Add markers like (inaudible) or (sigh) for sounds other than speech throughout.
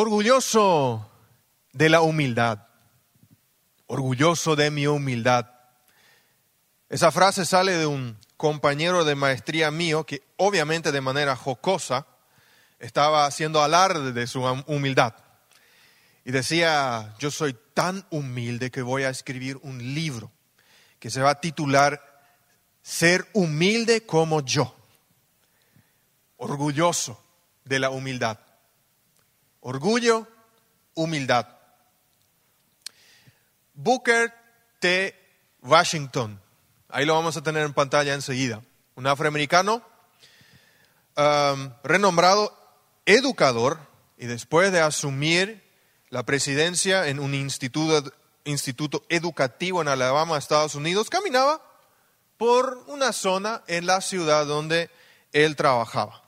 orgulloso de la humildad, orgulloso de mi humildad. Esa frase sale de un compañero de maestría mío que obviamente de manera jocosa estaba haciendo alarde de su humildad. Y decía, yo soy tan humilde que voy a escribir un libro que se va a titular Ser humilde como yo. Orgulloso de la humildad. Orgullo, humildad. Booker T. Washington, ahí lo vamos a tener en pantalla enseguida, un afroamericano um, renombrado educador y después de asumir la presidencia en un instituto, instituto educativo en Alabama, Estados Unidos, caminaba por una zona en la ciudad donde él trabajaba.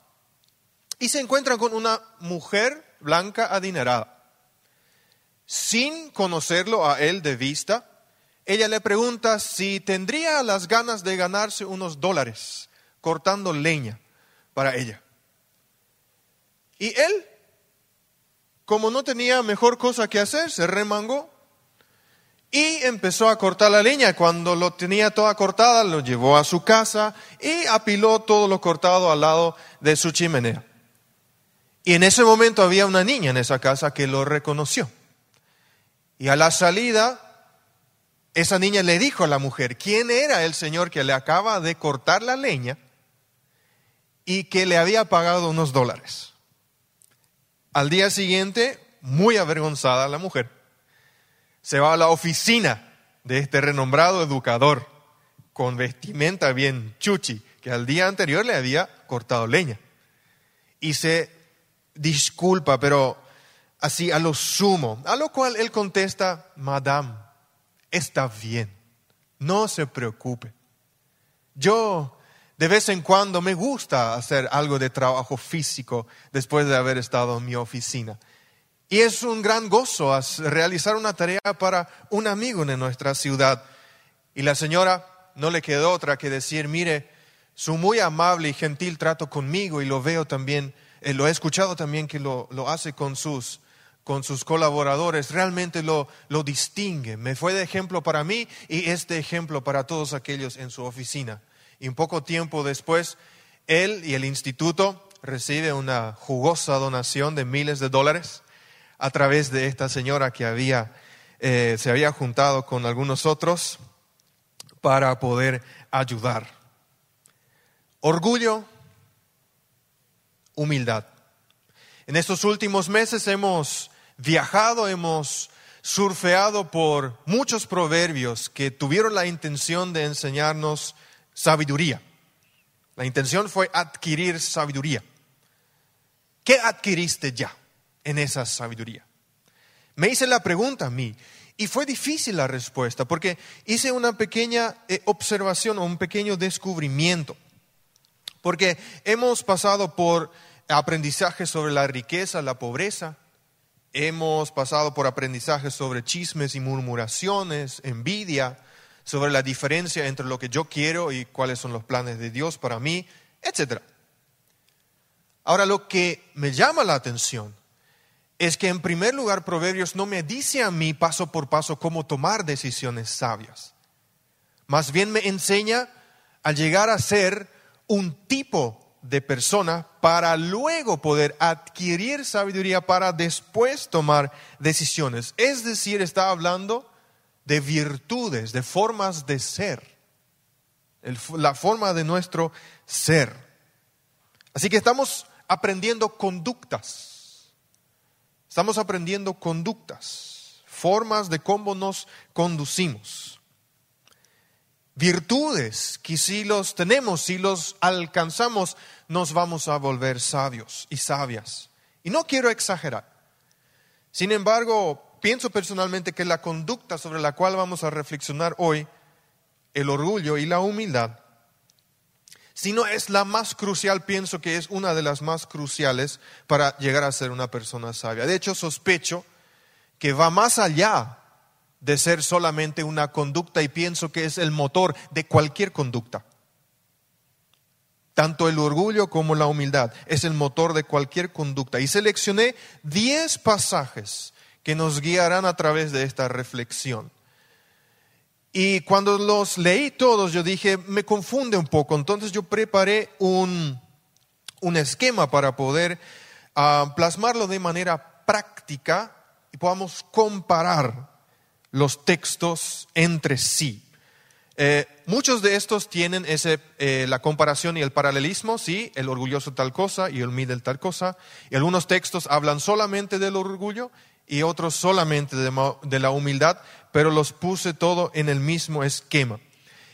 Y se encuentra con una mujer blanca adinerada. Sin conocerlo a él de vista, ella le pregunta si tendría las ganas de ganarse unos dólares cortando leña para ella. Y él, como no tenía mejor cosa que hacer, se remangó y empezó a cortar la leña. Cuando lo tenía toda cortada, lo llevó a su casa y apiló todo lo cortado al lado de su chimenea. Y en ese momento había una niña en esa casa que lo reconoció. Y a la salida, esa niña le dijo a la mujer quién era el señor que le acaba de cortar la leña y que le había pagado unos dólares. Al día siguiente, muy avergonzada la mujer, se va a la oficina de este renombrado educador con vestimenta bien chuchi, que al día anterior le había cortado leña. Y se disculpa, pero así a lo sumo. A lo cual él contesta, Madame, está bien, no se preocupe. Yo de vez en cuando me gusta hacer algo de trabajo físico después de haber estado en mi oficina. Y es un gran gozo realizar una tarea para un amigo en nuestra ciudad. Y la señora no le quedó otra que decir, mire, su muy amable y gentil trato conmigo y lo veo también eh, lo he escuchado también que lo, hace con sus, con sus colaboradores, realmente lo, lo distingue. Me fue de ejemplo para mí y este ejemplo para todos aquellos en su oficina. Y un poco tiempo después, él y el instituto reciben una jugosa donación de miles de dólares a través de esta señora que había, eh, se había juntado con algunos otros para poder ayudar. Orgullo humildad. En estos últimos meses hemos viajado, hemos surfeado por muchos proverbios que tuvieron la intención de enseñarnos sabiduría. La intención fue adquirir sabiduría. ¿Qué adquiriste ya en esa sabiduría? Me hice la pregunta a mí y fue difícil la respuesta porque hice una pequeña eh, observación o un pequeño descubrimiento. Porque hemos pasado por aprendizaje sobre la riqueza, la pobreza, hemos pasado por aprendizaje sobre chismes y murmuraciones, envidia, sobre la diferencia entre lo que yo quiero y cuáles son los planes de Dios para mí, etc. Ahora, lo que me llama la atención es que en primer lugar Proverbios no me dice a mí paso por paso cómo tomar decisiones sabias. Más bien me enseña a llegar a ser un tipo de persona para luego poder adquirir sabiduría para después tomar decisiones. Es decir, está hablando de virtudes, de formas de ser, la forma de nuestro ser. Así que estamos aprendiendo conductas, estamos aprendiendo conductas, formas de cómo nos conducimos virtudes que si los tenemos, si los alcanzamos, nos vamos a volver sabios y sabias. Y no quiero exagerar. Sin embargo, pienso personalmente que la conducta sobre la cual vamos a reflexionar hoy, el orgullo y la humildad, si no es la más crucial, pienso que es una de las más cruciales para llegar a ser una persona sabia. De hecho, sospecho que va más allá de ser solamente una conducta y pienso que es el motor de cualquier conducta. Tanto el orgullo como la humildad es el motor de cualquier conducta. Y seleccioné 10 pasajes que nos guiarán a través de esta reflexión. Y cuando los leí todos, yo dije, me confunde un poco. Entonces yo preparé un, un esquema para poder ah, plasmarlo de manera práctica y podamos comparar los textos entre sí. Eh, muchos de estos tienen ese, eh, la comparación y el paralelismo, sí, el orgulloso tal cosa y el humilde tal cosa. Y algunos textos hablan solamente del orgullo y otros solamente de, la humildad, pero los puse todo en el mismo esquema.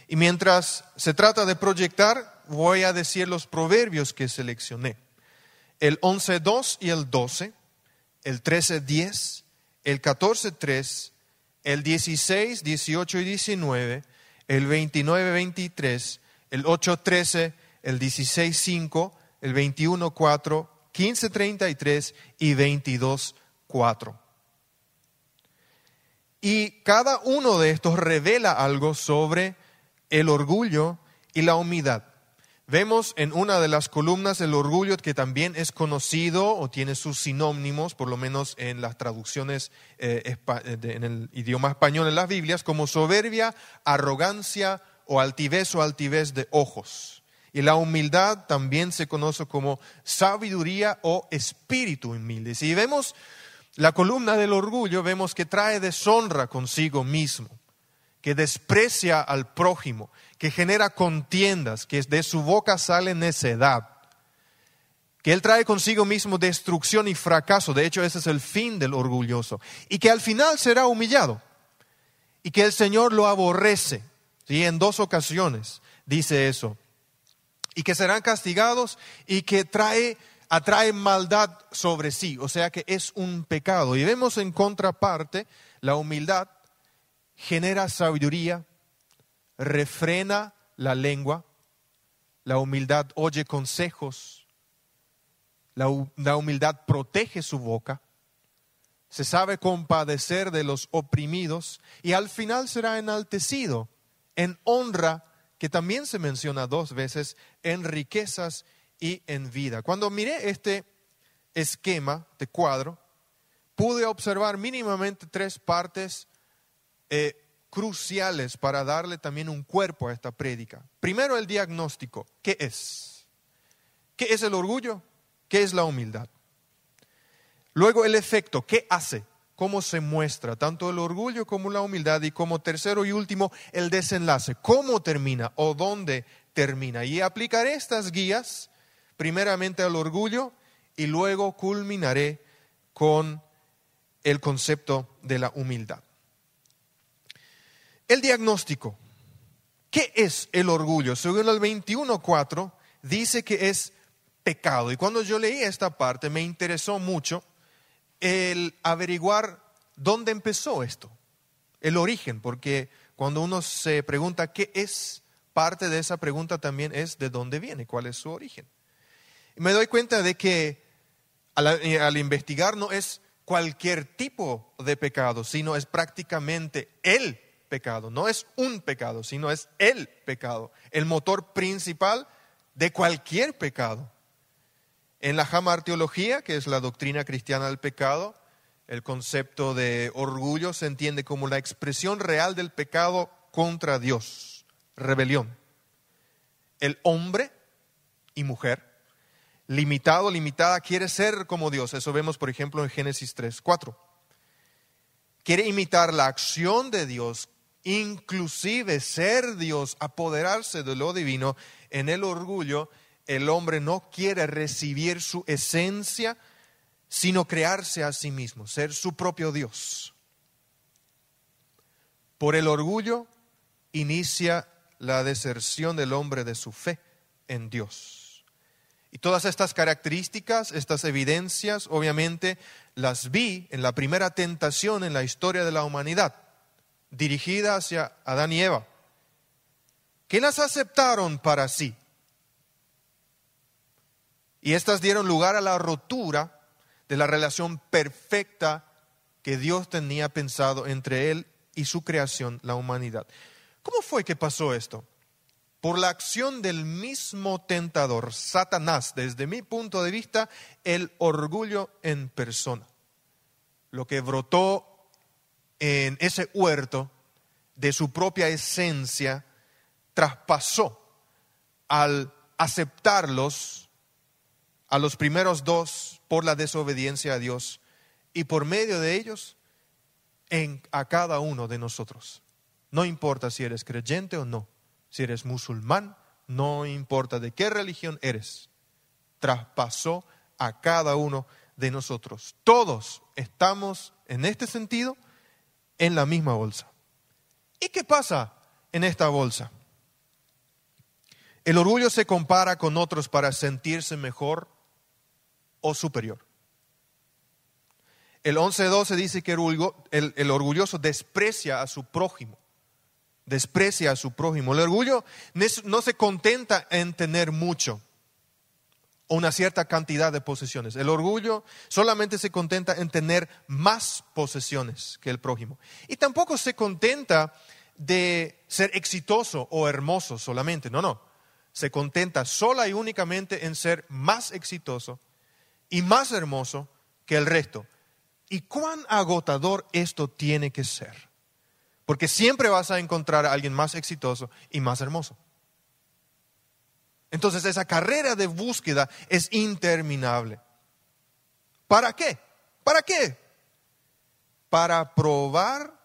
Y mientras se trata de proyectar, voy a decir los proverbios que seleccioné. El 11.2 y el 12, el 13.10, el 14.3, el 16, 18 y 19, el 29, 23, el 8, 13, el 16, 5, el 21, 4, 15, 33 y 22, 4. Y cada uno de estos revela algo sobre el orgullo y la humildad. Vemos en una de las columnas el orgullo que también es conocido o tiene sus sinónimos, por lo menos en las traducciones eh, en el idioma español en las Biblias, como soberbia, arrogancia o altivez o altivez de ojos. Y la humildad también se conoce como sabiduría o espíritu humilde. Si vemos la columna del orgullo, vemos que trae deshonra consigo mismo, que desprecia al prójimo, que genera contiendas, que de su boca sale necedad, que él trae consigo mismo destrucción y fracaso, de hecho ese es el fin del orgulloso, y que al final será humillado, y que el Señor lo aborrece, ¿sí? en dos ocasiones dice eso, y que serán castigados y que trae, atrae maldad sobre sí, o sea que es un pecado. Y vemos en contraparte, la humildad genera sabiduría, refrena la lengua, la humildad oye consejos, la, humildad protege su boca, se sabe compadecer de los oprimidos y al final será enaltecido en honra, que también se menciona dos veces, en riquezas y en vida. Cuando miré este esquema de cuadro, pude observar mínimamente tres partes eh, cruciales para darle también un cuerpo a esta prédica. Primero el diagnóstico. ¿Qué es? ¿Qué es el orgullo? ¿Qué es la humildad? Luego el efecto. ¿Qué hace? ¿Cómo se muestra? Tanto el orgullo como la humildad. Y como tercero y último, el desenlace. ¿Cómo termina o dónde termina? Y aplicaré estas guías primeramente al orgullo y luego culminaré con el concepto de la humildad. El diagnóstico. ¿Qué es el orgullo? Según el 21.4 dice que es pecado. Y cuando yo leí esta parte me interesó mucho el averiguar dónde empezó esto, el origen, porque cuando uno se pregunta qué es, parte de esa pregunta también es de dónde viene, cuál es su origen. Y me doy cuenta de que al, investigar no es cualquier tipo de pecado, sino es prácticamente el pecado. No es un pecado, sino es el pecado, el motor principal de cualquier pecado. En la jamarteología, que es la doctrina cristiana del pecado, el concepto de orgullo se entiende como la expresión real del pecado contra Dios, rebelión. El hombre y mujer, limitado, limitada, quiere ser como Dios. Eso vemos, por ejemplo, en Génesis 3, 4. Quiere imitar la acción de Dios inclusive ser Dios, apoderarse de lo divino, en el orgullo, el hombre no quiere recibir su esencia, sino crearse a sí mismo, ser su propio Dios. Por el orgullo inicia la deserción del hombre de su fe en Dios. Y todas estas características, estas evidencias, obviamente las vi en la primera tentación en la historia de la humanidad dirigida hacia Adán y Eva, que las aceptaron para sí. Y estas dieron lugar a la rotura de la relación perfecta que Dios tenía pensado entre Él y su creación, la humanidad. ¿Cómo fue que pasó esto? por la acción del mismo tentador, Satanás, desde mi punto de vista, el orgullo en persona. Lo que brotó en ese huerto de su propia esencia, traspasó al aceptarlos a los primeros dos por la desobediencia a Dios y por medio de ellos en, a cada uno de nosotros. No importa si eres creyente o no, si eres musulmán, no importa de qué religión eres, traspasó a cada uno de nosotros. Todos estamos en este sentido en la misma bolsa. ¿Y qué pasa en esta bolsa? El orgullo se compara con otros para sentirse mejor o superior. El 11.12 dice que el, el, orgulloso desprecia a su prójimo. Desprecia a su prójimo. El orgullo no se contenta en tener mucho una cierta cantidad de posesiones. El orgullo solamente se contenta en tener más posesiones que el prójimo. Y tampoco se contenta de ser exitoso o hermoso solamente. No, no se contenta sola y únicamente en ser más exitoso y más hermoso que el resto. ¿Y cuán agotador esto tiene que ser? Porque siempre vas a encontrar a alguien más exitoso y más hermoso. Entonces esa carrera de búsqueda es interminable. ¿Para qué? ¿Para qué? Para probar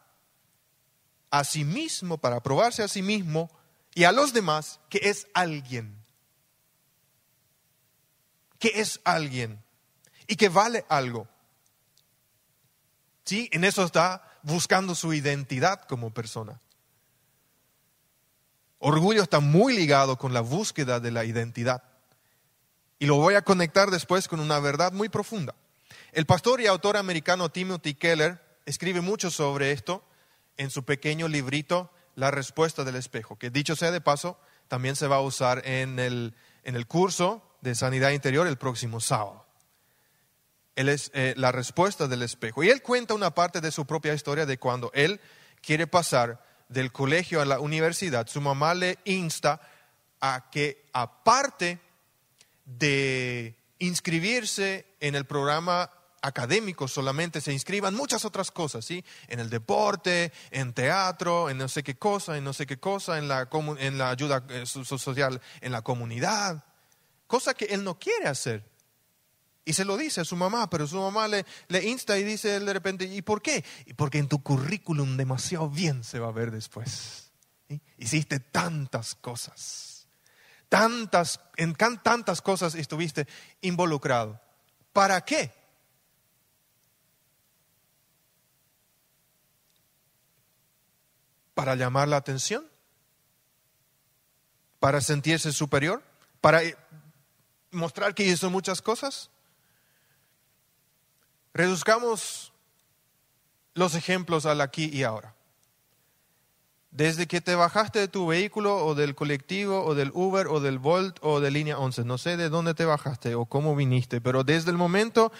a sí mismo, para probarse a sí mismo y a los demás que es alguien. Que es alguien y que vale algo. ¿Sí? En eso está buscando su identidad como persona. Orgullo está muy ligado con la búsqueda de la identidad. Y lo voy a conectar después con una verdad muy profunda. El pastor y autor americano Timothy Keller escribe mucho sobre esto en su pequeño librito la respuesta del espejo, que dicho sea de paso, también se va a usar en el, en el curso de sanidad interior el próximo sábado. Él es eh, la respuesta del espejo. Y él cuenta una parte de su propia historia de cuando él quiere pasar del colegio a la universidad. Su mamá le insta a que aparte de inscribirse en el programa académicos solamente se inscriban muchas otras cosas, ¿sí? En el deporte, en teatro, en no sé qué cosa, en no sé qué cosa, en la, en la ayuda eh, social, en la comunidad. Cosa que él no quiere hacer. Y se lo dice a su mamá, pero su mamá le, le insta y dice de repente, ¿y por qué? Y porque en tu currículum demasiado bien se va a ver después. Hiciste tantas cosas, tantas, en tantas cosas estuviste involucrado. ¿Para qué? para llamar la atención, para sentirse superior, para eh, mostrar que hizo muchas cosas. Reduzcamos los ejemplos al aquí y ahora. Desde que te bajaste de tu vehículo o del colectivo o del Uber o del Volt o de línea 11, no sé de dónde te bajaste o cómo viniste, pero desde el momento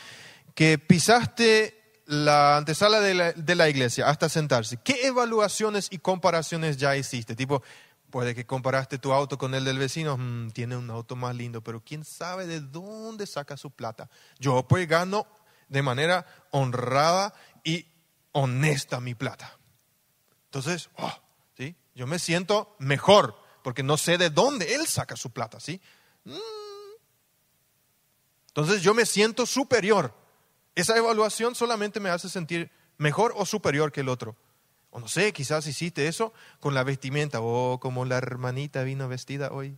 que pisaste la antesala de la, iglesia hasta sentarse, ¿qué evaluaciones y comparaciones ya hiciste? Tipo, puede que comparaste tu auto con el del vecino, mm, tiene un auto más lindo, pero quién sabe de dónde saca su plata. Yo pues gano de manera honrada y honesta mi plata. Entonces, oh, ¿sí? yo me siento mejor porque no sé de dónde él saca su plata. ¿sí? Mm. Entonces yo me siento superior esa evaluación solamente me hace sentir mejor o superior que el otro. O no sé, quizás hiciste eso con la vestimenta, o como la hermanita vino vestida hoy.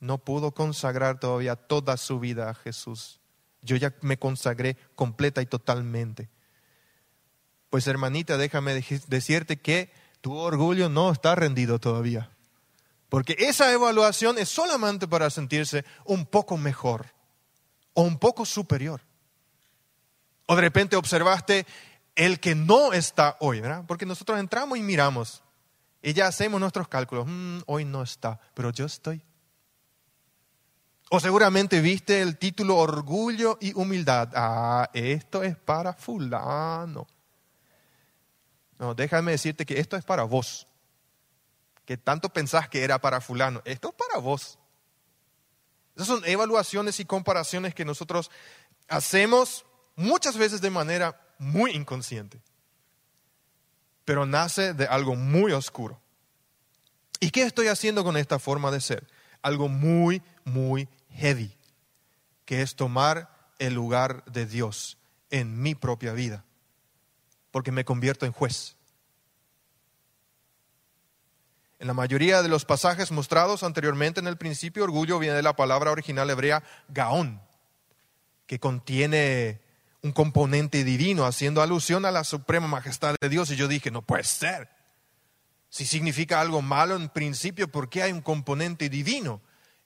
No pudo consagrar todavía toda su vida a Jesús. Yo ya me consagré completa y totalmente. Pues hermanita, déjame decirte que tu orgullo no está rendido todavía. Porque esa evaluación es solamente para sentirse un poco mejor o un poco superior. O de repente observaste el que no está hoy, ¿verdad? Porque nosotros entramos y miramos y ya hacemos nuestros cálculos. Mm, hoy no está, pero yo estoy. O seguramente viste el título Orgullo y Humildad. Ah, esto es para fulano. No, déjame decirte que esto es para vos. que tanto pensás que era para fulano, esto es para vos. Esas son evaluaciones y comparaciones que nosotros hacemos muchas veces de manera muy inconsciente, pero nace de algo muy oscuro. ¿Y qué estoy haciendo con esta forma de ser? Algo muy, muy heavy, que es tomar el lugar de Dios en mi propia vida, porque me convierto en juez. En la mayoría de los pasajes mostrados anteriormente en el principio, orgullo viene de la palabra original hebrea gaón, que contiene un componente divino, haciendo alusión a la suprema majestad de Dios. Y yo dije, no puede ser. Si significa algo malo en principio, ¿por qué hay un componente divino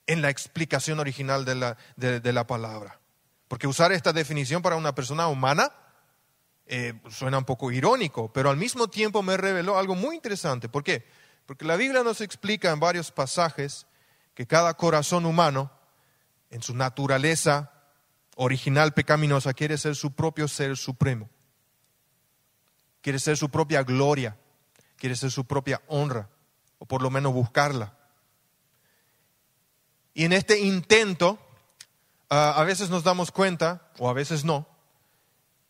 en la explicación original de la, de, la palabra? Porque usar esta definición para una persona humana eh, suena un poco irónico, pero al mismo tiempo me reveló algo muy interesante. ¿Por qué? Porque la Biblia nos explica en varios pasajes que cada corazón humano, en su naturaleza original pecaminosa, quiere ser su propio ser supremo. Quiere ser su propia gloria, quiere ser su propia honra, o por lo menos buscarla. Y en este intento, ah, a veces nos damos cuenta, o a veces no,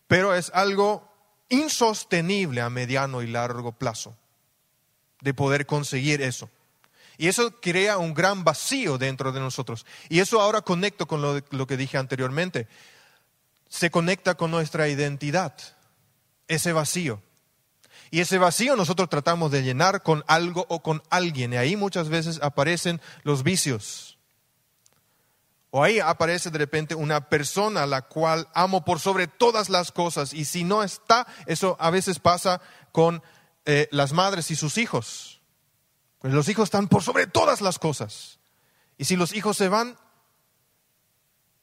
pero es algo insostenible a mediano y largo plazo de poder conseguir eso. Y eso crea un gran vacío dentro de nosotros. Y eso ahora conecto con lo, que dije anteriormente. Se conecta con nuestra identidad, ese vacío. Y ese vacío nosotros tratamos de llenar con algo o con alguien. Y ahí muchas veces aparecen los vicios. Ahí aparece de repente una persona la cual amo por sobre todas las cosas. Y si no está, eso a veces pasa con eh, las madres y sus hijos. Pues los hijos están por sobre todas las cosas. Y si los hijos se van,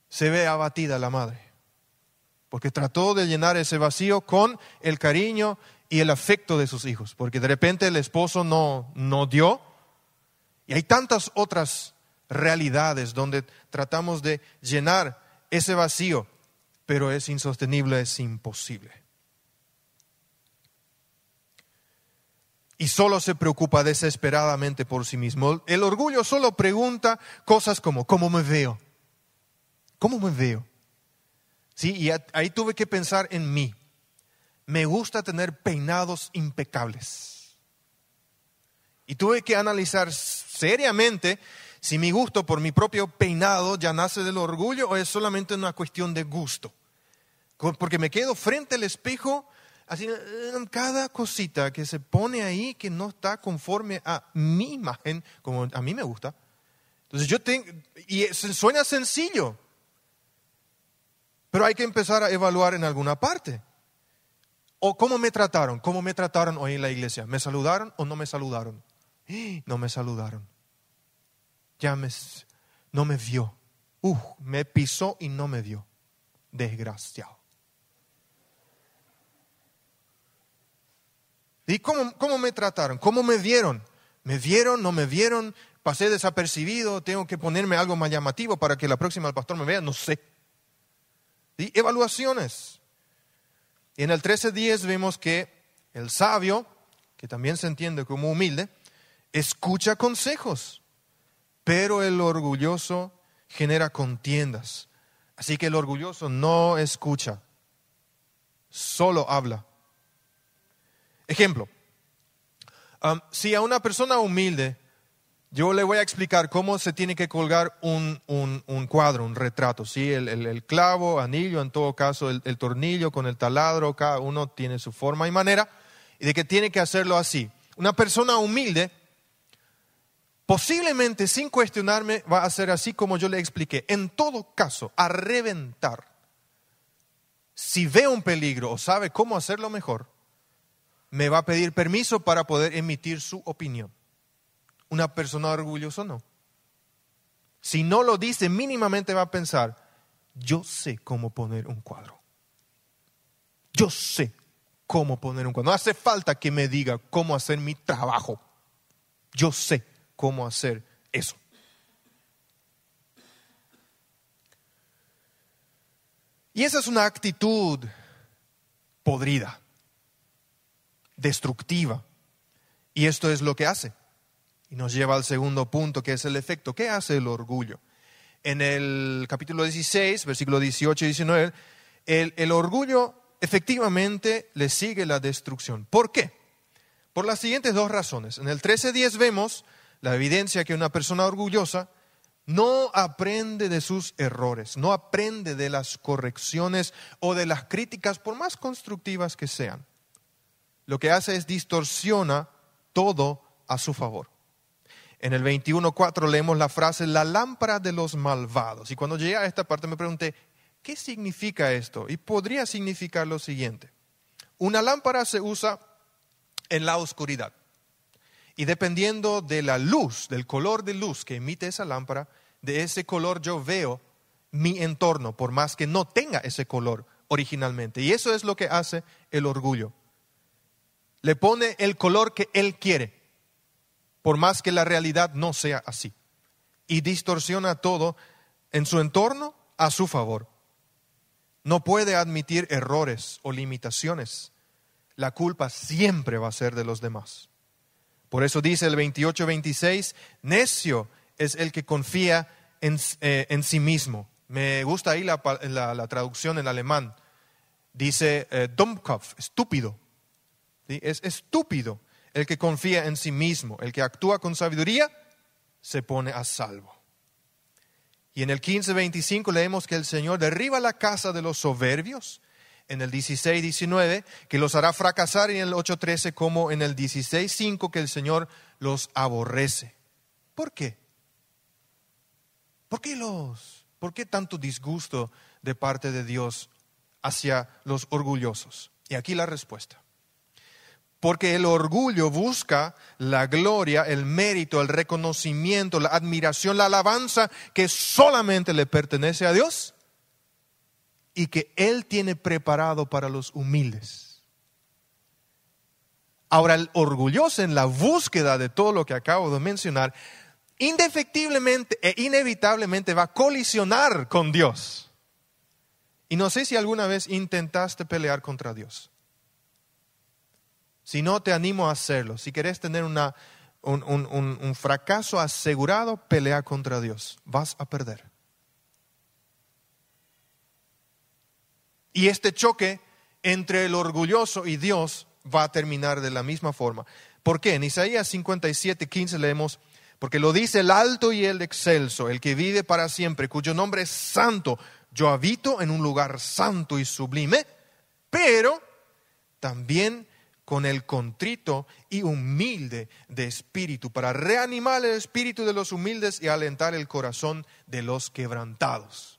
se ve abatida la madre. Porque trató de llenar ese vacío con el cariño y el afecto de sus hijos. Porque de repente el esposo no, no dio. Y hay tantas otras realidades donde tratamos de llenar ese vacío, pero es insostenible, es imposible. y solo se preocupa desesperadamente por sí mismo. El orgullo solo pregunta cosas como, ¿cómo me veo? ¿Cómo me veo? Sí, y ahí tuve que pensar en mí. Me gusta tener peinados impecables. Y tuve que analizar seriamente si mi gusto por mi propio peinado ya nace del orgullo o es solamente una cuestión de gusto. Porque me quedo frente al espejo Así, cada cosita que se pone ahí que no está conforme a mi imagen, como a mí me gusta. Entonces yo tengo, y suena sencillo, pero hay que empezar a evaluar en alguna parte. O cómo me trataron, cómo me trataron hoy en la iglesia. ¿Me saludaron o no me saludaron? (gasps) No me saludaron. Ya me, no me vio. Uh, me pisó y no me vio. Desgraciado. ¿Y cómo, cómo me trataron? ¿Cómo me vieron? ¿Me vieron? ¿No me vieron? ¿Pasé desapercibido? ¿Tengo que ponerme algo más llamativo para que la próxima el pastor me vea? No sé. ¿Y evaluaciones? Y en el 13.10 vemos que el sabio, que también se entiende como humilde, escucha consejos, pero el orgulloso genera contiendas. Así que el orgulloso no escucha, solo habla. Ejemplo, um, si a una persona humilde yo le voy a explicar cómo se tiene que colgar un, cuadro, un retrato, ¿sí? El, clavo, anillo, en todo caso, el, el, tornillo con el taladro, cada uno tiene su forma y manera, y de que tiene que hacerlo así. Una persona humilde, posiblemente sin cuestionarme, va a hacer así como yo le expliqué. En todo caso, a reventar. Si ve un peligro o sabe cómo hacerlo mejor, me va a pedir permiso para poder emitir su opinión. Una persona orgullosa no. Si no lo dice, mínimamente va a pensar, yo sé cómo poner un cuadro. Yo sé cómo poner un cuadro. No hace falta que me diga cómo hacer mi trabajo. Yo sé cómo hacer eso. Y esa es una actitud podrida destructiva. Y esto es lo que hace. Y nos lleva al segundo punto, que es el efecto. ¿Qué hace el orgullo? En el capítulo 16, versículo 18 y 19, el, el orgullo efectivamente le sigue la destrucción. ¿Por qué? Por las siguientes dos razones. En el 13.10 vemos la evidencia que una persona orgullosa no aprende de sus errores, no aprende de las correcciones o de las críticas, por más constructivas que sean. Lo que hace es distorsiona todo a su favor. En el 21.4 leemos la frase, la lámpara de los malvados. Y cuando llegué a esta parte me pregunté, ¿qué significa esto? Y podría significar lo siguiente. Una lámpara se usa en la oscuridad. Y dependiendo de la luz, del color de luz que emite esa lámpara, de ese color yo veo mi entorno, por más que no tenga ese color originalmente. Y eso es lo que hace el orgullo. Le pone el color que él quiere, por más que la realidad no sea así. Y distorsiona todo en su entorno a su favor. No puede admitir errores o limitaciones. La culpa siempre va a ser de los demás. Por eso dice el 28-26, necio es el que confía en, eh, sí mismo. Me gusta ahí la, traducción en alemán. Dice eh, Dummkopf, estúpido. Es estúpido el que confía en sí mismo. El que actúa con sabiduría se pone a salvo. Y en el 15-25 leemos que el Señor derriba la casa de los soberbios en el 16-19, que los hará fracasar en el 8-13, como en el 16-5, que el Señor los aborrece. ¿Por qué? ¿Por qué los? ¿Por qué tanto disgusto de parte de Dios hacia los orgullosos? Y aquí la respuesta. Porque el orgullo busca la gloria, el mérito, el reconocimiento, la admiración, la alabanza que solamente le pertenece a Dios y que Él tiene preparado para los humildes. Ahora, el orgulloso en la búsqueda de todo lo que acabo de mencionar, indefectiblemente e inevitablemente va a colisionar con Dios. Y no sé si alguna vez intentaste pelear contra Dios. Si no, te animo a hacerlo. Si querés tener una, un, un fracaso asegurado, pelea contra Dios. Vas a perder. Y este choque entre el orgulloso y Dios va a terminar de la misma forma. ¿Por qué? En Isaías 57, 15 leemos, porque lo dice el alto y el excelso, el que vive para siempre, cuyo nombre es santo. Yo habito en un lugar santo y sublime, pero también con el contrito y humilde de espíritu, para reanimar el espíritu de los humildes y alentar el corazón de los quebrantados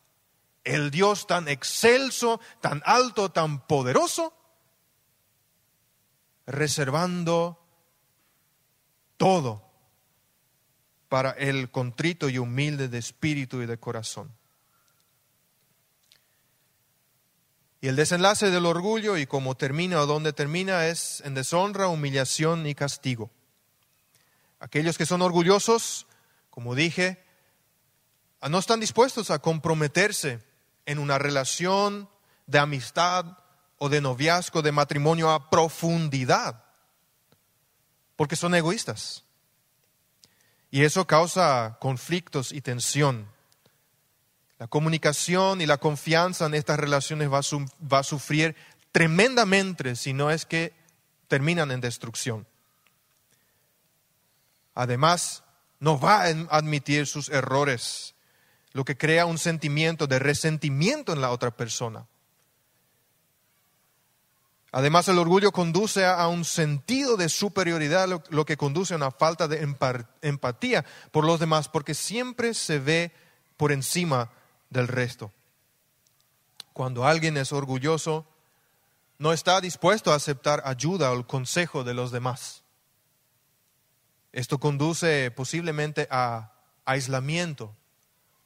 el Dios tan excelso, tan alto, tan poderoso, reservando todo para el contrito y humilde de espíritu y de corazón. Y el desenlace del orgullo y cómo termina o dónde termina es en deshonra, humillación y castigo. Aquellos que son orgullosos, como dije, no están dispuestos a comprometerse en una relación de amistad o de noviazgo, de matrimonio a profundidad, porque son egoístas. Y eso causa conflictos y tensión. La comunicación y la confianza en estas relaciones va a, va a sufrir tremendamente si no es que terminan en destrucción. Además, no va a admitir sus errores lo que crea un sentimiento de resentimiento en la otra persona. Además, el orgullo conduce a un sentido de superioridad, lo que conduce a una falta de empatía por los demás, porque siempre se ve por encima del resto. Cuando alguien es orgulloso, no está dispuesto a aceptar ayuda o el consejo de los demás. Esto conduce posiblemente a aislamiento,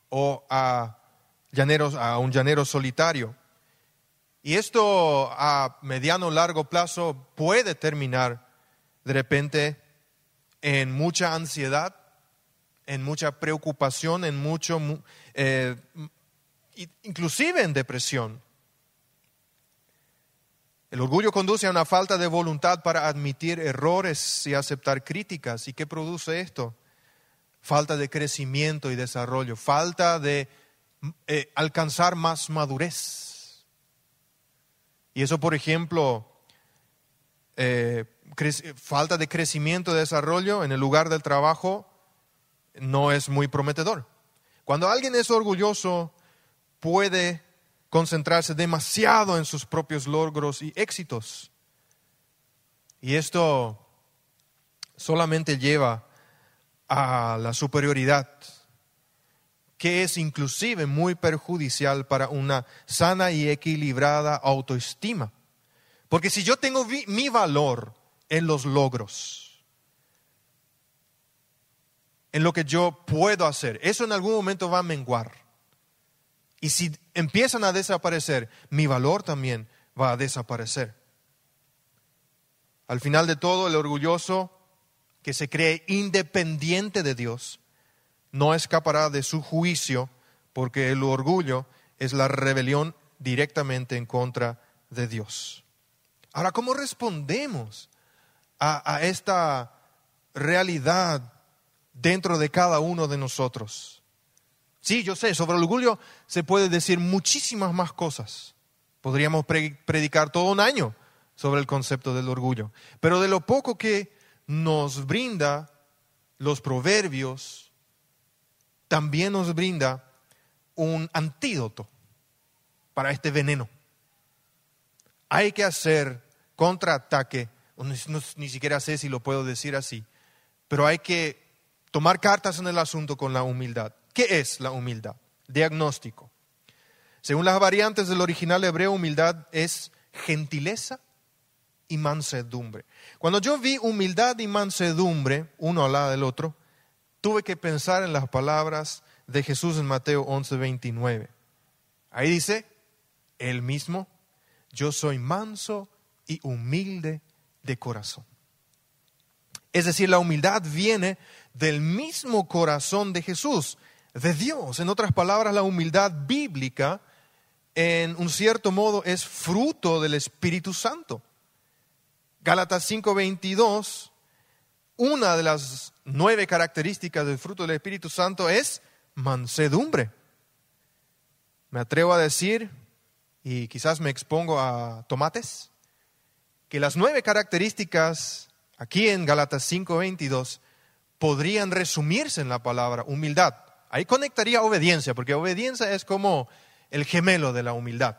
o a, llaneros, a un llanero solitario. Y esto a mediano o largo plazo puede terminar de repente en mucha ansiedad, en mucha preocupación, en mucho, eh, inclusive en depresión. El orgullo conduce a una falta de voluntad para admitir errores y aceptar críticas. ¿Y qué produce esto? Falta de crecimiento y desarrollo, falta de eh, alcanzar más madurez. Y eso, por ejemplo, eh, falta de crecimiento y desarrollo en el lugar del trabajo no es muy prometedor. Cuando alguien es orgulloso, puede concentrarse demasiado en sus propios logros y éxitos. Y esto solamente lleva a la superioridad, que es inclusive muy perjudicial para una sana y equilibrada autoestima. Porque si yo tengo mi valor en los logros, en lo que yo puedo hacer, eso en algún momento va a menguar. Y si empiezan a desaparecer, mi valor también va a desaparecer. Al final de todo, el orgulloso que se cree independiente de Dios no escapará de su juicio porque el orgullo es la rebelión directamente en contra de Dios. Ahora, ¿cómo respondemos a, esta realidad dentro de cada uno de nosotros? Sí, yo sé, sobre el orgullo se puede decir muchísimas más cosas. Podríamos predicar todo un año sobre el concepto del orgullo. Pero de lo poco que nos brinda los proverbios, también nos brinda un antídoto para este veneno. Hay que hacer contraataque, ni siquiera sé si lo puedo decir así, pero hay que tomar cartas en el asunto con la humildad. ¿Qué es la humildad? Diagnóstico. Según las variantes del original hebreo, humildad es gentileza y mansedumbre. Cuando yo vi humildad y mansedumbre, uno al lado del otro, tuve que pensar en las palabras de Jesús en Mateo 11, 29. Ahí dice, él mismo, yo soy manso y humilde de corazón. Es decir, la humildad viene del mismo corazón de Jesús de Dios. En otras palabras, la humildad bíblica, en un cierto modo, es fruto del Espíritu Santo. Gálatas 5:22, una de las nueve características del fruto del Espíritu Santo es mansedumbre. Me atrevo a decir, y quizás me expongo a tomates, que las nueve características aquí en Gálatas 5:22 podrían resumirse en la palabra humildad. Ahí conectaría obediencia, porque obediencia es como el gemelo de la humildad.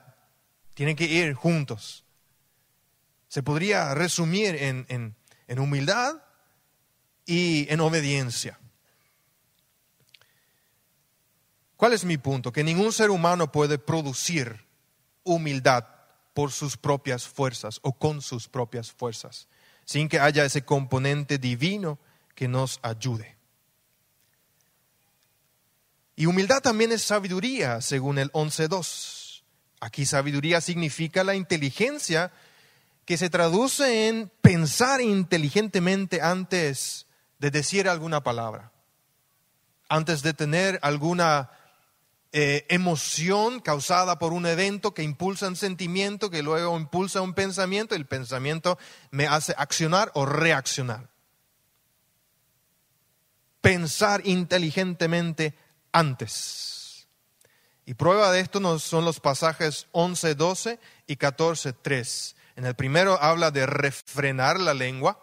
Tienen que ir juntos. Se podría resumir en, en humildad y en obediencia. ¿Cuál es mi punto? Que ningún ser humano puede producir humildad por sus propias fuerzas o con sus propias fuerzas, sin que haya ese componente divino que nos ayude. Y humildad también es sabiduría, según el 11.2. Aquí sabiduría significa la inteligencia que se traduce en pensar inteligentemente antes de decir alguna palabra, antes de tener alguna eh, emoción causada por un evento que impulsa un sentimiento, que luego impulsa un pensamiento, y el pensamiento me hace accionar o reaccionar. Pensar inteligentemente antes. Y prueba de esto son los pasajes 11, 12 y 14, 3. En el primero habla de refrenar la lengua.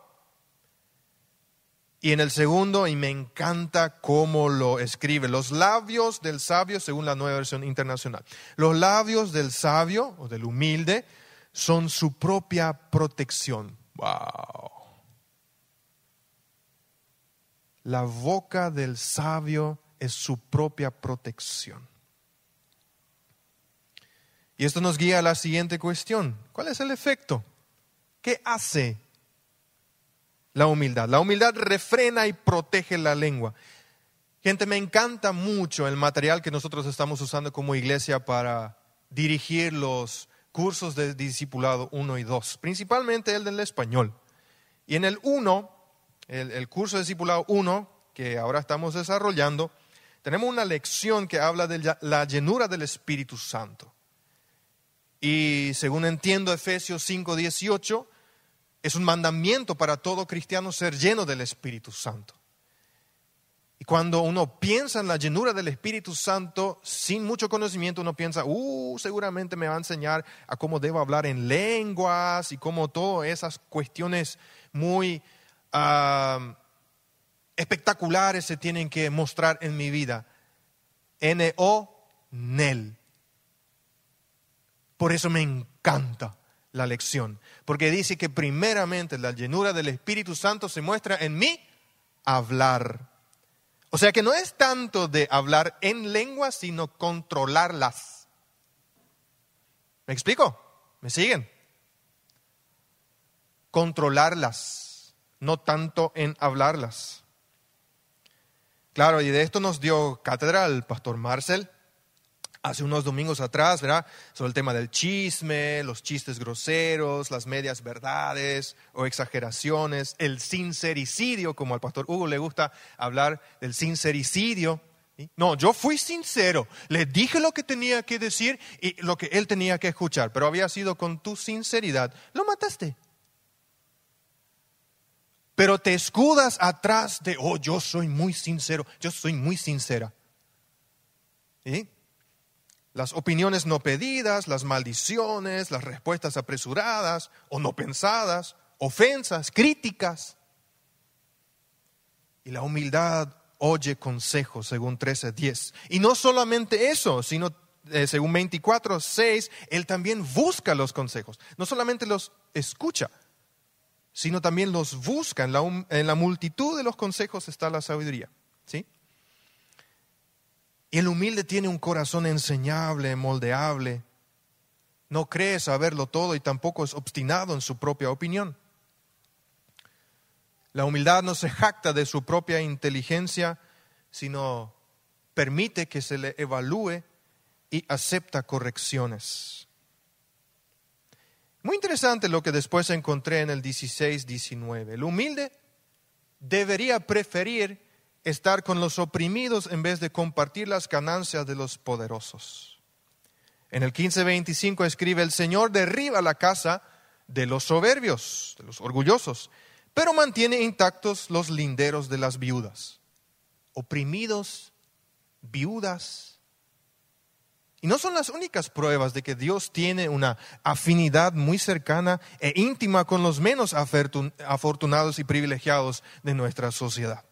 Y en el segundo, y me encanta cómo lo escribe, los labios del sabio, según la nueva versión internacional. Los labios del sabio o del humilde son su propia protección. ¡Wow! La boca del sabio es su propia protección. Y esto nos guía a la siguiente cuestión. ¿Cuál es el efecto? ¿Qué hace la humildad? La humildad refrena y protege la lengua. Gente, me encanta mucho el material que nosotros estamos usando como iglesia para dirigir los cursos de discipulado 1 y 2, principalmente el del español. Y en el 1, el, curso de discipulado 1, que ahora estamos desarrollando, tenemos una lección que habla de la llenura del Espíritu Santo. Y según entiendo Efesios 5:18, es un mandamiento para todo cristiano ser lleno del Espíritu Santo. Y cuando uno piensa en la llenura del Espíritu Santo, sin mucho conocimiento, uno piensa, uh, seguramente me va a enseñar a cómo debo hablar en lenguas y cómo todas esas cuestiones muy espectaculares se tienen que mostrar en mi vida. N-O, NEL. Por eso me encanta la lección, porque dice que primeramente la llenura del Espíritu Santo se muestra en mi hablar. O sea que no es tanto de hablar en lenguas, sino controlarlas. ¿Me explico? ¿Me siguen? Controlarlas, no tanto en hablarlas. Claro, y de esto nos dio cátedra el pastor Marcel hace unos domingos atrás, ¿verdad? Sobre el tema del chisme, los chistes groseros, las medias verdades o exageraciones, el sincericidio, como al pastor Hugo le gusta hablar del sincericidio. No, yo fui sincero, le dije lo que tenía que decir y lo que él tenía que escuchar, pero había sido con tu sinceridad, lo mataste. Pero te escudas atrás de, oh, yo soy muy sincero, yo soy muy sincera. ¿Sí? Las opiniones no pedidas, las maldiciones, las respuestas apresuradas o no pensadas, ofensas, críticas. Y la humildad oye consejos, según 13.10. Y no solamente eso, sino eh, según 24.6, él también busca los consejos. No solamente los escucha, sino también los busca. En la, en la multitud de los consejos está la sabiduría. ¿Sí? Y el humilde tiene un corazón enseñable, moldeable. No cree saberlo todo y tampoco es obstinado en su propia opinión. La humildad no se jacta de su propia inteligencia, sino permite que se le evalúe y acepta correcciones. Muy interesante lo que después encontré en el 16-19. El humilde debería preferir estar con los oprimidos en vez de compartir las ganancias de los poderosos. En el 15:25 escribe, el Señor derriba la casa de los soberbios, de los orgullosos, pero mantiene intactos los linderos de las viudas. Oprimidos, viudas. Y no son las únicas pruebas de que Dios tiene una afinidad muy cercana e íntima con los menos afortunados y privilegiados de nuestra sociedad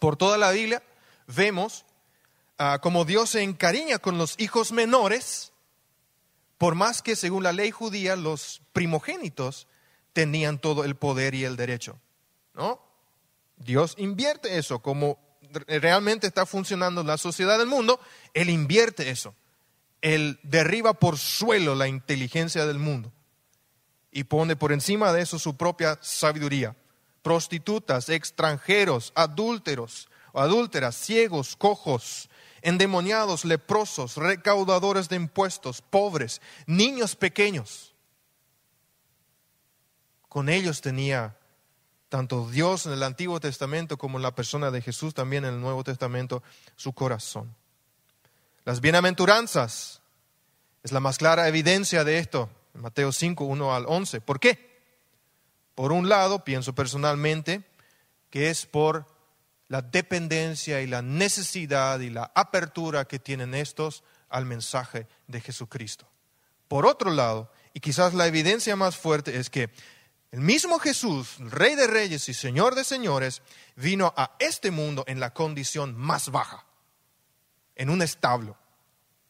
por toda la Biblia vemos uh, como Dios se encariña con los hijos menores, por más que según la ley judía los primogénitos tenían todo el poder y el derecho. ¿no? Dios invierte eso, como realmente está funcionando la sociedad del mundo, Él invierte eso. Él derriba por suelo la inteligencia del mundo y pone por encima de eso su propia sabiduría prostitutas, extranjeros, adúlteros, adúlteras, ciegos, cojos, endemoniados, leprosos, recaudadores de impuestos, pobres, niños pequeños. Con ellos tenía tanto Dios en el Antiguo Testamento como en la persona de Jesús también en el Nuevo Testamento su corazón. Las bienaventuranzas es la más clara evidencia de esto, en Mateo 5, 1 al 11. ¿Por qué? Por un lado, pienso personalmente que es por la dependencia y la necesidad y la apertura que tienen estos al mensaje de Jesucristo. Por otro lado, y quizás la evidencia más fuerte es que el mismo Jesús, Rey de Reyes y Señor de Señores, vino a este mundo en la condición más baja, en un establo,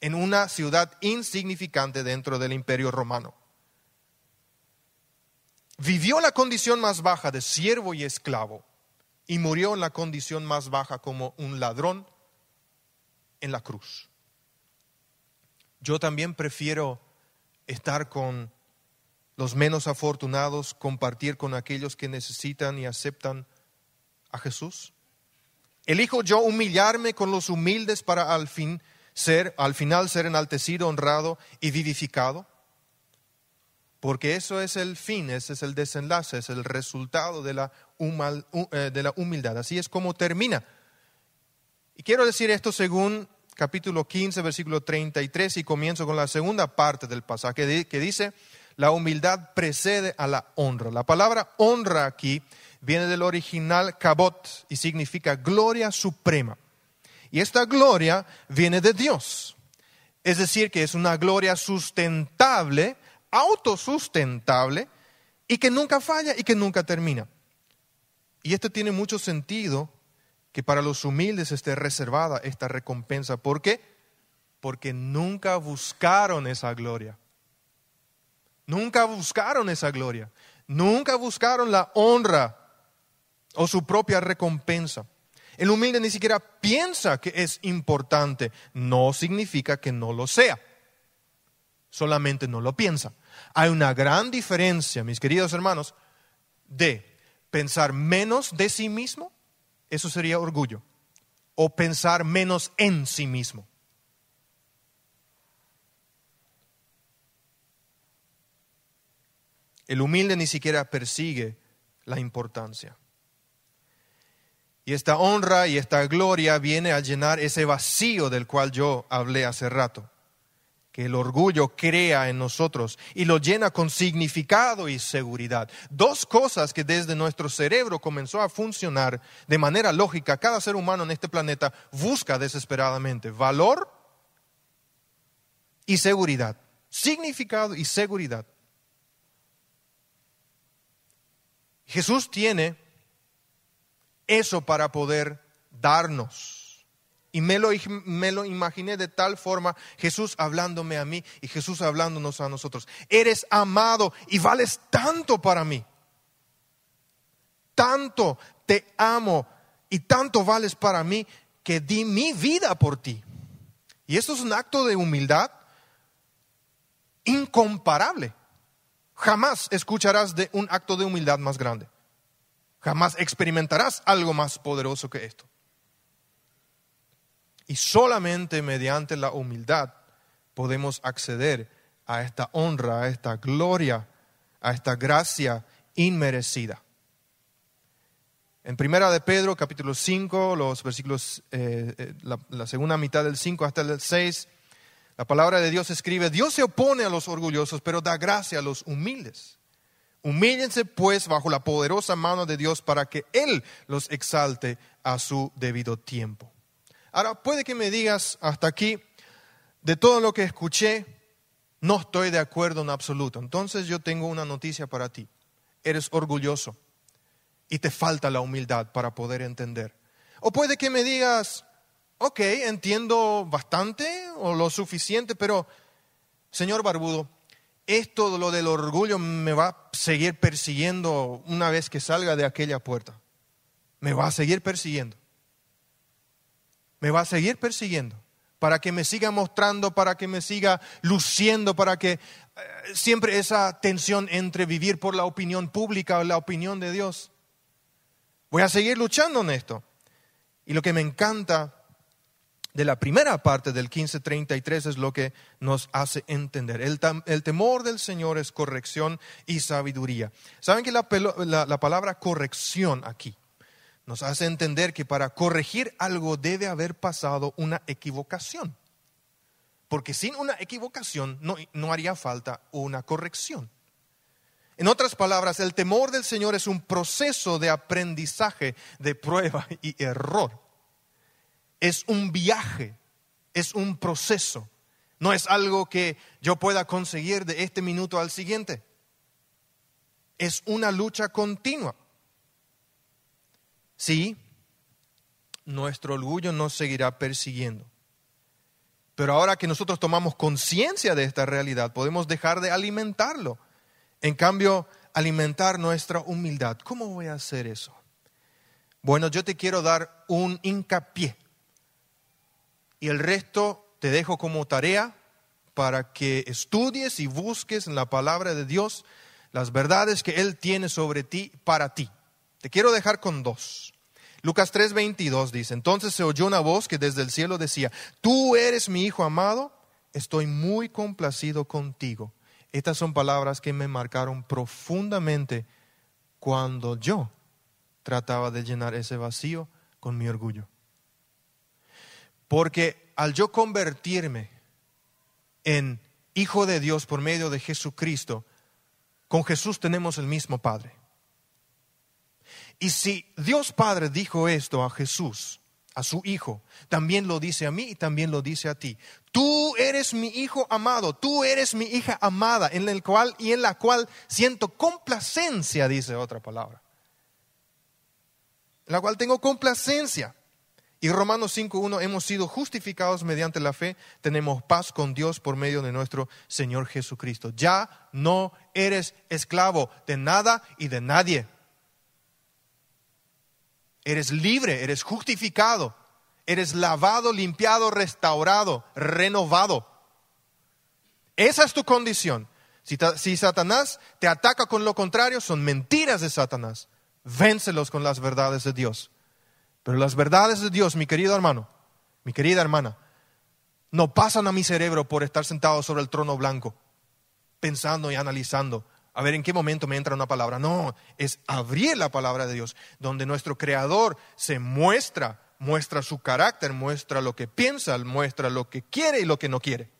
en una ciudad insignificante dentro del imperio romano vivió la condición más baja de siervo y esclavo y murió en la condición más baja como un ladrón en la cruz. Yo también prefiero estar con los menos afortunados, compartir con aquellos que necesitan y aceptan a Jesús. Elijo yo humillarme con los humildes para al fin ser, al final ser enaltecido, honrado y vivificado. Porque eso es el fin, ese es el desenlace, es el resultado de la, eh, humildad. Así es como termina. Y quiero decir esto según capítulo 15, versículo 33 y comienzo con la segunda parte del pasaje que dice, la humildad precede a la honra. La palabra honra aquí viene del original kabot y significa gloria suprema. Y esta gloria viene de Dios. Es decir, que es una gloria sustentable, autosustentable, y que nunca falla y que nunca termina. Y esto tiene mucho sentido que para los humildes esté reservada esta recompensa. ¿Por qué? Porque nunca buscaron esa gloria. Nunca buscaron esa gloria. Nunca buscaron la honra o su propia recompensa. El humilde ni siquiera piensa que es importante. No significa que no lo sea. Solamente no lo piensa. Hay una gran diferencia, mis queridos hermanos, de pensar menos de sí mismo, eso sería orgullo, o pensar menos en sí mismo. El humilde ni siquiera persigue la importancia. Y esta honra y esta gloria viene a llenar ese vacío del cual yo hablé hace rato que el orgullo crea en nosotros y lo llena con significado y seguridad. Dos cosas que desde nuestro cerebro comenzó a funcionar de manera lógica. Cada ser humano en este planeta busca desesperadamente valor y seguridad. Significado y seguridad. Jesús tiene eso para poder darnos. Y me lo, imaginé de tal forma, Jesús hablándome a mí y Jesús hablándonos a nosotros. Eres amado y vales tanto para mí. Tanto te amo y tanto vales para mí que di mi vida por ti. Y esto es un acto de humildad incomparable. Jamás escucharás de un acto de humildad más grande. Jamás experimentarás algo más poderoso que esto. Y solamente mediante la humildad podemos acceder a esta honra, a esta gloria, a esta gracia inmerecida. En Primera de Pedro, capítulo 5, los versículos, eh, eh, la, la segunda mitad del 5 hasta el 6, la palabra de Dios escribe, Dios se opone a los orgullosos, pero da gracia a los humildes. Humíllense pues bajo la poderosa mano de Dios para que Él los exalte a su debido tiempo. Ahora, puede que me digas hasta aquí, de todo lo que escuché, no estoy de acuerdo en absoluto. Entonces yo tengo una noticia para ti. Eres orgulloso y te falta la humildad para poder entender. O puede que me digas, ok, entiendo bastante o lo suficiente, pero, señor Barbudo, esto lo del orgullo me va a seguir persiguiendo una vez que salga de aquella puerta. Me va a seguir persiguiendo me va a seguir persiguiendo, para que me siga mostrando, para que me siga luciendo, para que eh, siempre esa tensión entre vivir por la opinión pública o la opinión de Dios. Voy a seguir luchando en esto. Y lo que me encanta de la primera parte del 1533 es lo que nos hace entender. El, temor del Señor es corrección y sabiduría. ¿Saben que la, la palabra corrección aquí nos hace entender que para corregir algo debe haber pasado una equivocación. Porque sin una equivocación no, haría falta una corrección. En otras palabras, el temor del Señor es un proceso de aprendizaje, de prueba y error. Es un viaje, es un proceso. No es algo que yo pueda conseguir de este minuto al siguiente. Es una lucha continua. Sí, nuestro orgullo nos seguirá persiguiendo. Pero ahora que nosotros tomamos conciencia de esta realidad, podemos dejar de alimentarlo. En cambio, alimentar nuestra humildad. ¿Cómo voy a hacer eso? Bueno, yo te quiero dar un hincapié. Y el resto te dejo como tarea para que estudies y busques en la palabra de Dios las verdades que Él tiene sobre ti para ti. Te quiero dejar con dos. Lucas 3:22 dice, entonces se oyó una voz que desde el cielo decía, tú eres mi hijo amado, estoy muy complacido contigo. Estas son palabras que me marcaron profundamente cuando yo trataba de llenar ese vacío con mi orgullo. Porque al yo convertirme en hijo de Dios por medio de Jesucristo, con Jesús tenemos el mismo Padre. Y si Dios Padre dijo esto a Jesús, a su Hijo, también lo dice a mí y también lo dice a ti. Tú eres mi Hijo amado, tú eres mi hija amada, en el cual y en la cual siento complacencia, dice otra palabra. En la cual tengo complacencia. Y Romanos 5.1, hemos sido justificados mediante la fe, tenemos paz con Dios por medio de nuestro Señor Jesucristo. Ya no eres esclavo de nada y de nadie. Eres libre, eres justificado, eres lavado, limpiado, restaurado, renovado. Esa es tu condición. Si, Satanás te ataca con lo contrario, son mentiras de Satanás. Véncelos con las verdades de Dios. Pero las verdades de Dios, mi querido hermano, mi querida hermana, no pasan a mi cerebro por estar sentado sobre el trono blanco, pensando y analizando, a ver en qué momento me entra una palabra. No, es abrir la palabra de Dios, donde nuestro Creador se muestra, muestra su carácter, muestra lo que piensa, muestra lo que quiere y lo que no quiere.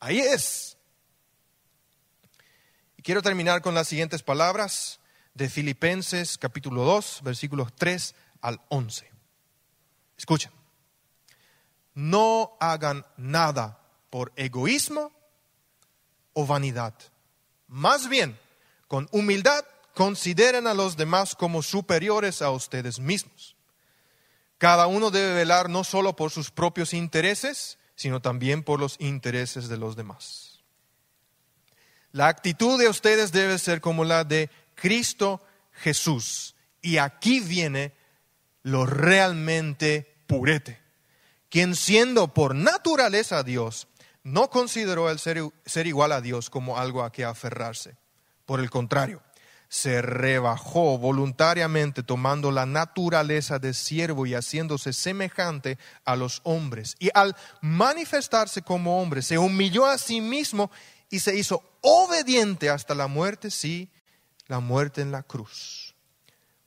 Ahí es. Y quiero terminar con las siguientes palabras de Filipenses capítulo 2, versículos 3 al 11. Escuchen, no hagan nada por egoísmo o vanidad. Más bien, con humildad, consideren a los demás como superiores a ustedes mismos. Cada uno debe velar no solo por sus propios intereses, sino también por los intereses de los demás. La actitud de ustedes debe ser como la de Cristo Jesús. Y aquí viene lo realmente purete, quien siendo por naturaleza Dios, no consideró el ser, ser igual a Dios como algo a que aferrarse. Por el contrario, se rebajó voluntariamente tomando la naturaleza de siervo y haciéndose semejante a los hombres. Y al manifestarse como hombre, se humilló a sí mismo y se hizo obediente hasta la muerte, sí, la muerte en la cruz.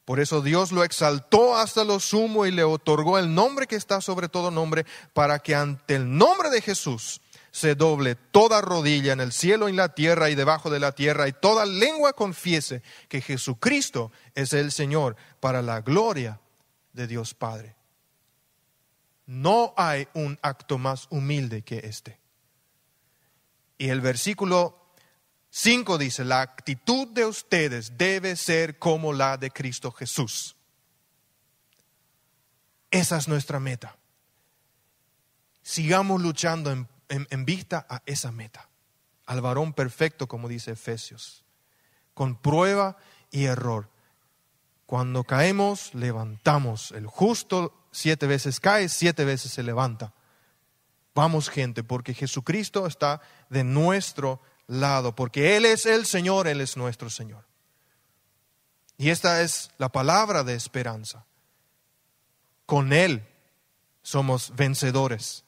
Por eso Dios lo exaltó hasta lo sumo y le otorgó el nombre que está sobre todo nombre, para que ante el nombre de Jesús se doble toda rodilla en el cielo, en la tierra y debajo de la tierra, y toda lengua confiese que Jesucristo es el Señor para la gloria de Dios Padre. No hay un acto más humilde que este. Y el versículo 5 dice, la actitud de ustedes debe ser como la de Cristo Jesús. Esa es nuestra meta. Sigamos luchando en, vista a esa meta, al varón perfecto, como dice Efesios, con prueba y error. Cuando caemos, levantamos. El justo siete veces cae, siete veces se levanta. Vamos gente, porque Jesucristo está de nuestro lado, porque Él es el Señor, Él es nuestro Señor. Y esta es la palabra de esperanza. Con Él somos vencedores,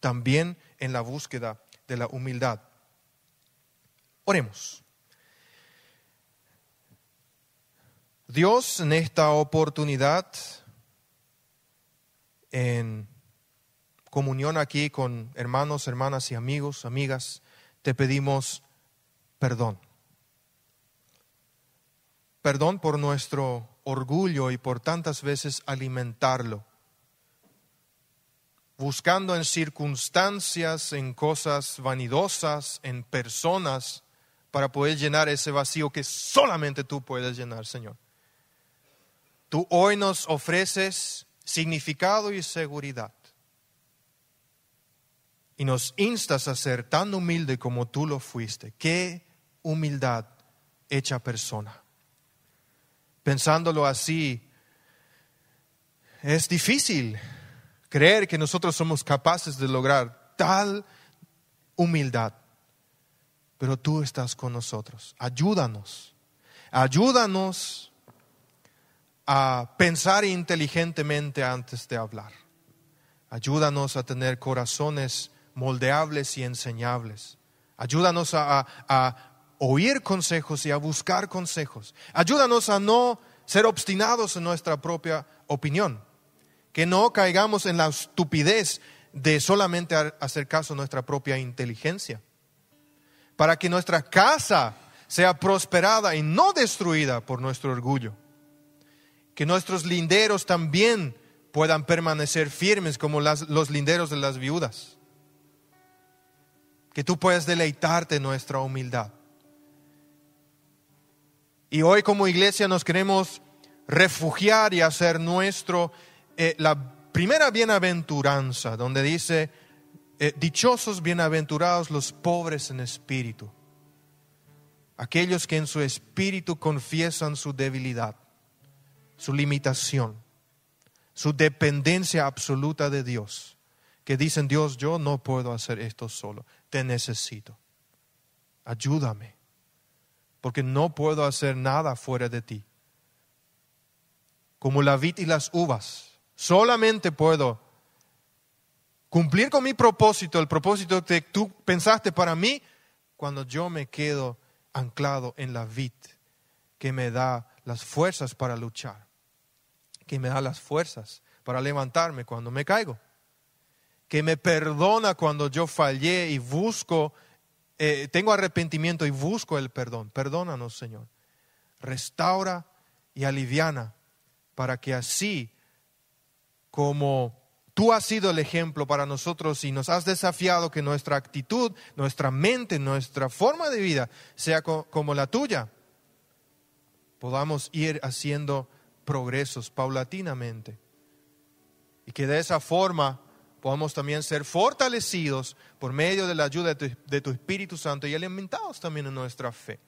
también en la búsqueda de la humildad. Oremos. Dios, en esta oportunidad, en comunión aquí con hermanos, hermanas y amigos, amigas, te pedimos perdón. Perdón por nuestro orgullo y por tantas veces alimentarlo, buscando en circunstancias, en cosas vanidosas, en personas, para poder llenar ese vacío que solamente tú puedes llenar, Señor. Tú hoy nos ofreces significado y seguridad y nos instas a ser tan humilde como tú lo fuiste. Qué humildad hecha persona. Pensándolo así, es difícil creer que nosotros somos capaces de lograr tal humildad. Pero tú estás con nosotros. Ayúdanos. Ayúdanos a pensar inteligentemente antes de hablar. Ayúdanos a tener corazones moldeables y enseñables. Ayúdanos a, oír consejos y a buscar consejos. Ayúdanos a no ser obstinados en nuestra propia opinión. Que no caigamos en la estupidez de solamente hacer caso a nuestra propia inteligencia, para que nuestra casa sea prosperada y no destruida por nuestro orgullo, que nuestros linderos también puedan permanecer firmes como los linderos de las viudas, que tú puedas deleitarte nuestra humildad. Y hoy como iglesia nos queremos refugiar y hacer nuestro eh, la primera bienaventuranza, donde dice, eh, dichosos bienaventurados los pobres en espíritu, aquellos que en su espíritu confiesan su debilidad, su limitación, su dependencia absoluta de Dios, que dicen, Dios, yo no puedo hacer esto solo, te necesito, ayúdame, porque no puedo hacer nada fuera de ti. Como la vid y las uvas, Solamente puedo cumplir con mi propósito, el propósito que tú pensaste para mí, cuando yo me quedo anclado en la vid que me da las fuerzas para luchar, que me da las fuerzas para levantarme cuando me caigo, que me perdona cuando yo fallé y busco, eh, tengo arrepentimiento y busco el perdón. Perdónanos, Señor. Restaura y aliviana para que así como tú has sido el ejemplo para nosotros y nos has desafiado que nuestra actitud, nuestra mente, nuestra forma de vida sea como la tuya, podamos ir haciendo progresos paulatinamente. Y que de esa forma podamos también ser fortalecidos por medio de la ayuda de tu, de tu Espíritu Santo y alimentados también en nuestra fe.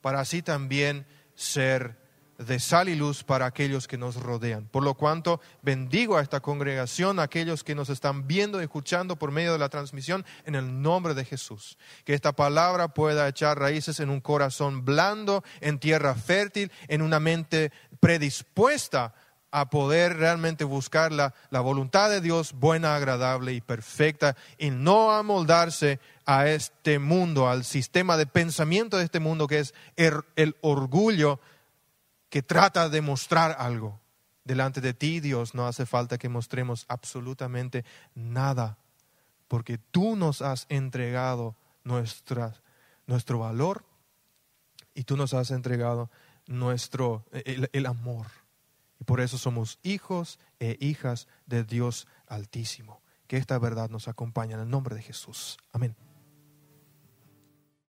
Para así también ser de sal y luz para aquellos que nos rodean. Por lo cuanto, bendigo a esta congregación, a aquellos que nos están viendo y escuchando por medio de la transmisión, en el nombre de Jesús. Que esta palabra pueda echar raíces en un corazón blando, en tierra fértil, en una mente predispuesta a poder realmente buscar la, voluntad de Dios buena, agradable y perfecta y no amoldarse a este mundo, al sistema de pensamiento de este mundo que es el orgullo que trata de mostrar algo. Delante de ti, Dios, no hace falta que mostremos absolutamente nada, porque tú nos has entregado nuestra, nuestro valor y tú nos has entregado nuestro, el, el amor. Y por eso somos hijos e hijas de Dios Altísimo. Que esta verdad nos acompañe en el nombre de Jesús. Amén.